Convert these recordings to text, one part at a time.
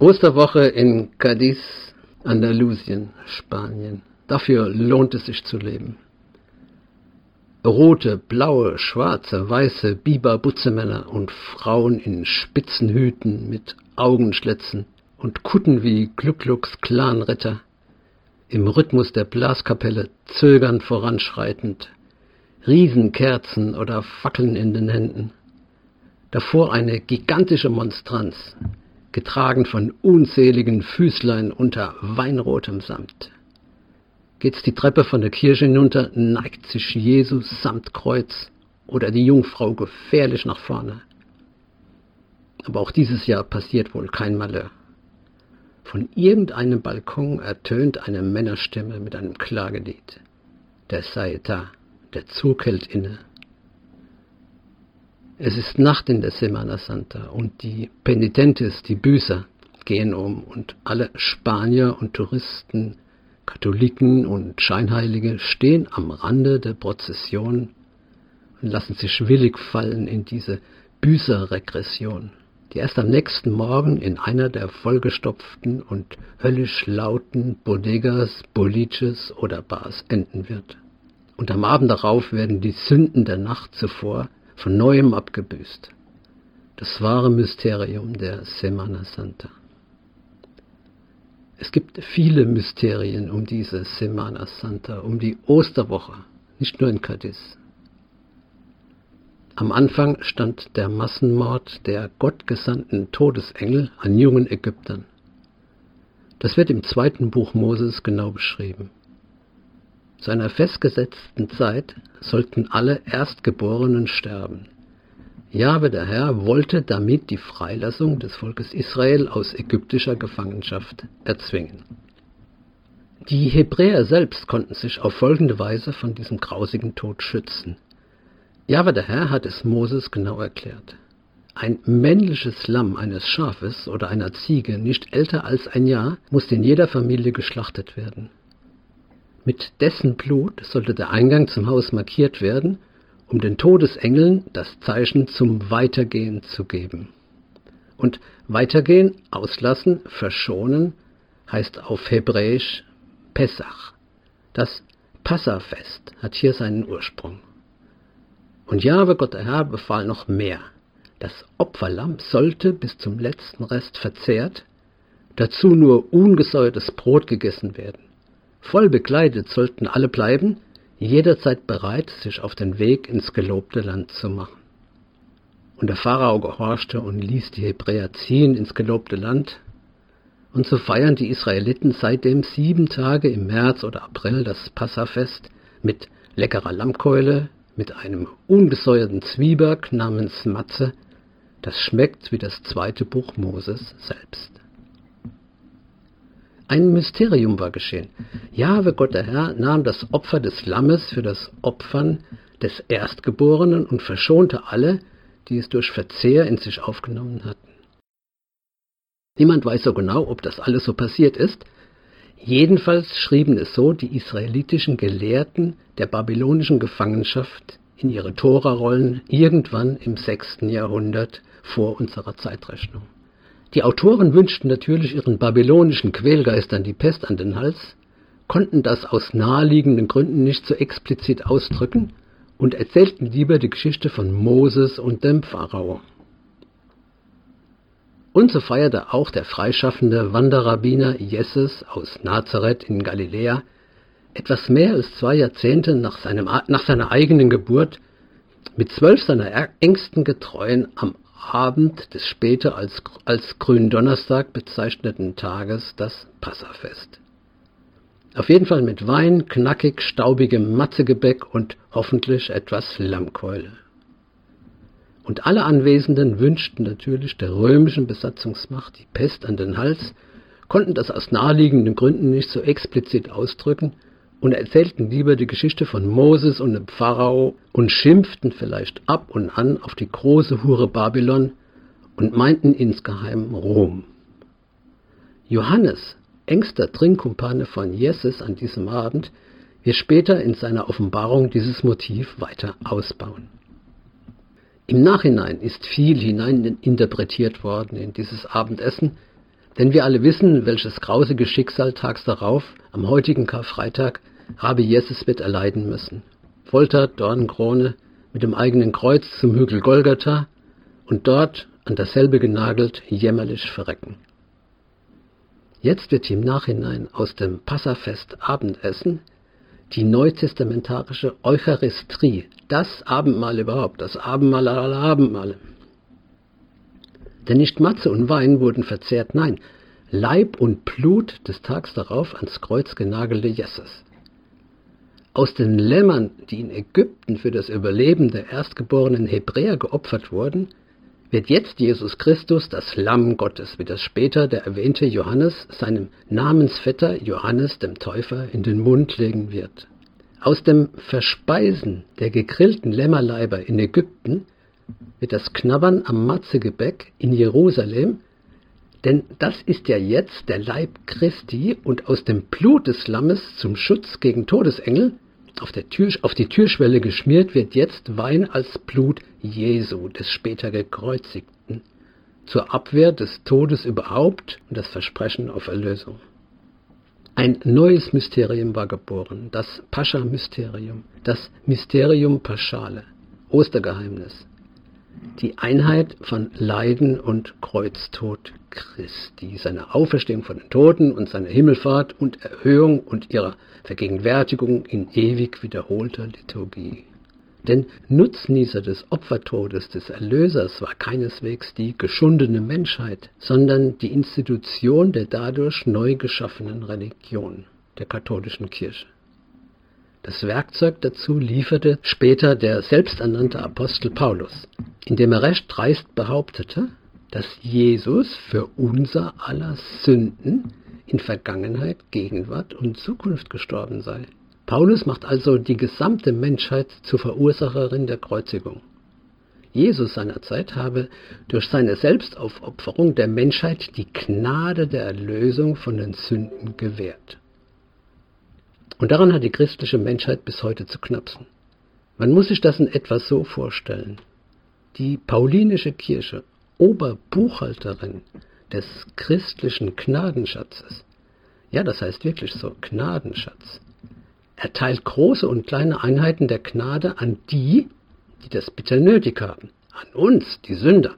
Osterwoche in Cadiz, Andalusien, Spanien. Dafür lohnt es sich zu leben. Rote, blaue, schwarze, weiße Biber-Butzemänner und Frauen in spitzen Hüten mit Augenschlitzen und Kutten wie Glucklux Clanritter, im Rhythmus der Blaskapelle zögernd voranschreitend, Riesenkerzen oder Fackeln in den Händen. Davor eine gigantische Monstranz, getragen von unzähligen Füßlein unter weinrotem Samt. Geht's die Treppe von der Kirche hinunter, neigt sich Jesus samt Kreuz oder die Jungfrau gefährlich nach vorne. Aber auch dieses Jahr passiert wohl kein Malheur. Von irgendeinem Balkon ertönt eine Männerstimme mit einem Klagelied. Der da, der Zug hält inne. Es ist Nacht in der Semana Santa und die Penitentes, die Büßer, gehen um und alle Spanier und Touristen, Katholiken und Scheinheilige stehen am Rande der Prozession und lassen sich willig fallen in diese Büßerregression die erst am nächsten Morgen in einer der vollgestopften und höllisch lauten Bodegas, Boliches oder Bars enden wird. Und am Abend darauf werden die Sünden der Nacht zuvor von neuem abgebüßt. Das wahre Mysterium der Semana Santa. Es gibt viele Mysterien um diese Semana Santa, um die Osterwoche, nicht nur in Cadiz. Am Anfang stand der Massenmord der gottgesandten Todesengel an jungen Ägyptern. Das wird im zweiten Buch Moses genau beschrieben. Zu einer festgesetzten Zeit sollten alle Erstgeborenen sterben. Jahwe der Herr wollte damit die Freilassung des Volkes Israel aus ägyptischer Gefangenschaft erzwingen. Die Hebräer selbst konnten sich auf folgende Weise von diesem grausigen Tod schützen. Jahwe der Herr hat es Moses genau erklärt. Ein männliches Lamm eines Schafes oder einer Ziege, nicht älter als ein Jahr, muss in jeder Familie geschlachtet werden. Mit dessen Blut sollte der Eingang zum Haus markiert werden, um den Todesengeln das Zeichen zum Weitergehen zu geben. Und weitergehen, auslassen, verschonen heißt auf Hebräisch Pessach. Das Passafest hat hier seinen Ursprung. Und Jahwe Gott der Herr befahl noch mehr. Das Opferlamm sollte bis zum letzten Rest verzehrt, dazu nur ungesäuertes Brot gegessen werden. Voll bekleidet sollten alle bleiben, jederzeit bereit, sich auf den Weg ins gelobte Land zu machen. Und der Pharao gehorchte und ließ die Hebräer ziehen ins gelobte Land. Und so feiern die Israeliten seitdem sieben Tage im März oder April das Passafest mit leckerer Lammkeule, mit einem ungesäuerten Zwieback namens Matze, das schmeckt wie das zweite Buch Moses selbst. Ein Mysterium war geschehen. Jahwe Gott der Herr nahm das Opfer des Lammes für das Opfern des Erstgeborenen und verschonte alle, die es durch Verzehr in sich aufgenommen hatten. Niemand weiß so genau, ob das alles so passiert ist, Jedenfalls schrieben es so die israelitischen Gelehrten der babylonischen Gefangenschaft in ihre Torarollen irgendwann im 6. Jahrhundert vor unserer Zeitrechnung. Die Autoren wünschten natürlich ihren babylonischen Quälgeistern die Pest an den Hals, konnten das aus naheliegenden Gründen nicht so explizit ausdrücken und erzählten lieber die Geschichte von Moses und dem Pharao. Und so feierte auch der freischaffende Wanderrabbiner Jesses aus Nazareth in Galiläa etwas mehr als zwei Jahrzehnte nach, seinem, nach seiner eigenen Geburt mit zwölf seiner engsten Getreuen am Abend des später als, als Gründonnerstag bezeichneten Tages das Passafest. Auf jeden Fall mit Wein, knackig staubigem Matzegebäck und hoffentlich etwas Lammkeule. Und alle Anwesenden wünschten natürlich der römischen Besatzungsmacht die Pest an den Hals, konnten das aus naheliegenden Gründen nicht so explizit ausdrücken und erzählten lieber die Geschichte von Moses und dem Pharao und schimpften vielleicht ab und an auf die große Hure Babylon und meinten insgeheim Rom. Johannes, engster Trinkkumpane von Jesus an diesem Abend, wird später in seiner Offenbarung dieses Motiv weiter ausbauen. Im Nachhinein ist viel hineininterpretiert worden in dieses Abendessen, Denn wir alle wissen, welches grausige Schicksal tags darauf, am heutigen Karfreitag, Rabbi Jesus wird erleiden müssen. Folter, Dornenkrone, mit dem eigenen Kreuz zum Hügel Golgatha und dort an dasselbe genagelt jämmerlich verrecken. Jetzt wird im Nachhinein aus dem Passafest Abendessen die neutestamentarische Eucharistie, das Abendmahl überhaupt, das Abendmahl aller Abendmale. Denn nicht Matze und Wein wurden verzehrt, nein, Leib und Blut des Tags darauf ans Kreuz genagelte Jesus. Aus den Lämmern, die in Ägypten für das Überleben der erstgeborenen Hebräer geopfert wurden, wird jetzt Jesus Christus das Lamm Gottes, wie das später der erwähnte Johannes seinem Namensvetter Johannes dem Täufer in den Mund legen wird. Aus dem Verspeisen der gegrillten Lämmerleiber in Ägypten wird das Knabbern am Matzegebäck in Jerusalem, denn das ist ja jetzt der Leib Christi und aus dem Blut des Lammes zum Schutz gegen Todesengel. Auf, Tür, auf die Türschwelle geschmiert wird jetzt Wein als Blut Jesu, des später gekreuzigten, zur Abwehr des Todes überhaupt und das Versprechen auf Erlösung. Ein neues Mysterium war geboren, das Pascha-Mysterium, das Mysterium Paschale, Ostergeheimnis, die Einheit von Leiden und Kreuztod Christi, seine Auferstehung von den Toten und seine Himmelfahrt und Erhöhung und ihrer Vergegenwärtigung in ewig wiederholter Liturgie. Denn Nutznießer des Opfertodes des Erlösers war keineswegs die geschundene Menschheit, sondern die Institution der dadurch neu geschaffenen Religion, der katholischen Kirche. Das Werkzeug dazu lieferte später der selbsternannte Apostel Paulus, indem er recht dreist behauptete, dass Jesus für unser aller Sünden in Vergangenheit, Gegenwart und Zukunft gestorben sei. Paulus macht also die gesamte Menschheit zur Verursacherin der Kreuzigung. Jesus seinerzeit habe durch seine Selbstaufopferung der Menschheit die Gnade der Erlösung von den Sünden gewährt. Und daran hat die christliche Menschheit bis heute zu knapsen. Man muss sich das in etwa so vorstellen. Die paulinische Kirche, Oberbuchhalterin des christlichen Gnadenschatzes, ja, das heißt wirklich so, Gnadenschatz, erteilt große und kleine Einheiten der Gnade an die, die das bitter nötig haben, an uns, die Sünder.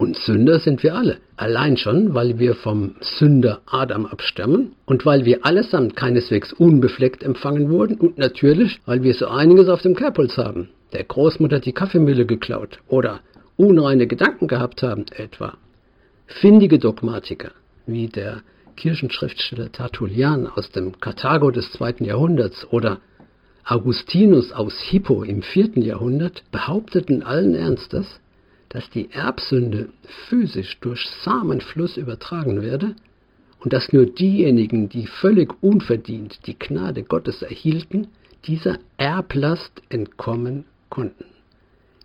Und Sünder sind wir alle. Allein schon, weil wir vom Sünder Adam abstammen und weil wir allesamt keineswegs unbefleckt empfangen wurden und natürlich, weil wir so einiges auf dem Kerbholz haben. Der Großmutter die Kaffeemühle geklaut oder unreine Gedanken gehabt haben etwa. Findige Dogmatiker, wie der Kirchenschriftsteller Tertullian aus dem Karthago des zweiten Jahrhunderts oder Augustinus aus Hippo im vierten Jahrhundert, behaupteten allen Ernstes, dass die Erbsünde physisch durch Samenfluss übertragen werde und dass nur diejenigen, die völlig unverdient die Gnade Gottes erhielten, dieser Erblast entkommen konnten.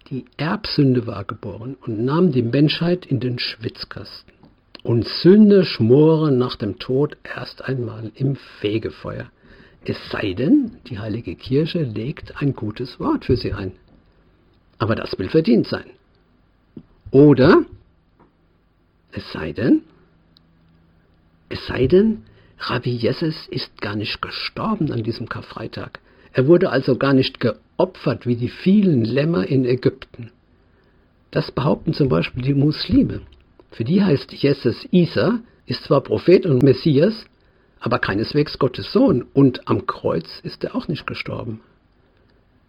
Die Erbsünde war geboren und nahm die Menschheit in den Schwitzkasten. Und Sünde schmoren nach dem Tod erst einmal im Fegefeuer. Es sei denn, die heilige Kirche legt ein gutes Wort für sie ein. Aber das will verdient sein. Oder, es sei denn, es sei denn, Rabbi Jesus ist gar nicht gestorben an diesem Karfreitag. Er wurde also gar nicht geopfert wie die vielen Lämmer in Ägypten. Das behaupten zum Beispiel die Muslime. Für die heißt Jesus Isa, ist zwar Prophet und Messias, aber keineswegs Gottes Sohn und am Kreuz ist er auch nicht gestorben.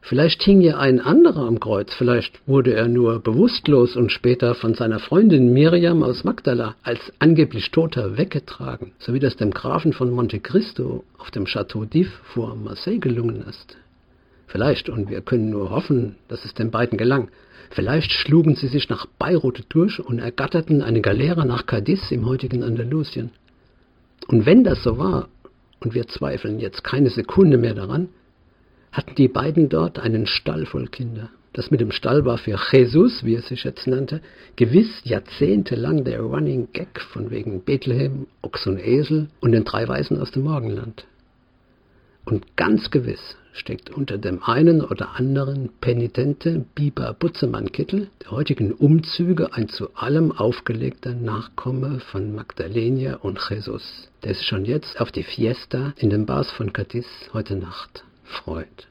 Vielleicht hing ja ein anderer am Kreuz, vielleicht wurde er nur bewusstlos und später von seiner Freundin Miriam aus Magdala als angeblich Toter weggetragen, so wie das dem Grafen von Monte Cristo auf dem Chateau d'If vor Marseille gelungen ist. Vielleicht, und wir können nur hoffen, dass es den beiden gelang, vielleicht schlugen sie sich nach Beirut durch und ergatterten eine Galeere nach Cadiz im heutigen Andalusien. Und wenn das so war, und wir zweifeln jetzt keine Sekunde mehr daran, hatten die beiden dort einen Stall voll Kinder. Das mit dem Stall war für Jesus, wie er sich jetzt nannte, gewiss jahrzehntelang der Running Gag von wegen Bethlehem, Ochs und Esel und den drei Weisen aus dem Morgenland. Und ganz gewiss steckt unter dem einen oder anderen penitente Biber Butzemann-Kittel der heutigen Umzüge ein zu allem aufgelegter Nachkomme von Magdalena und Jesus, der sich schon jetzt auf die Fiesta in den Bars von Cadiz heute Nacht freut.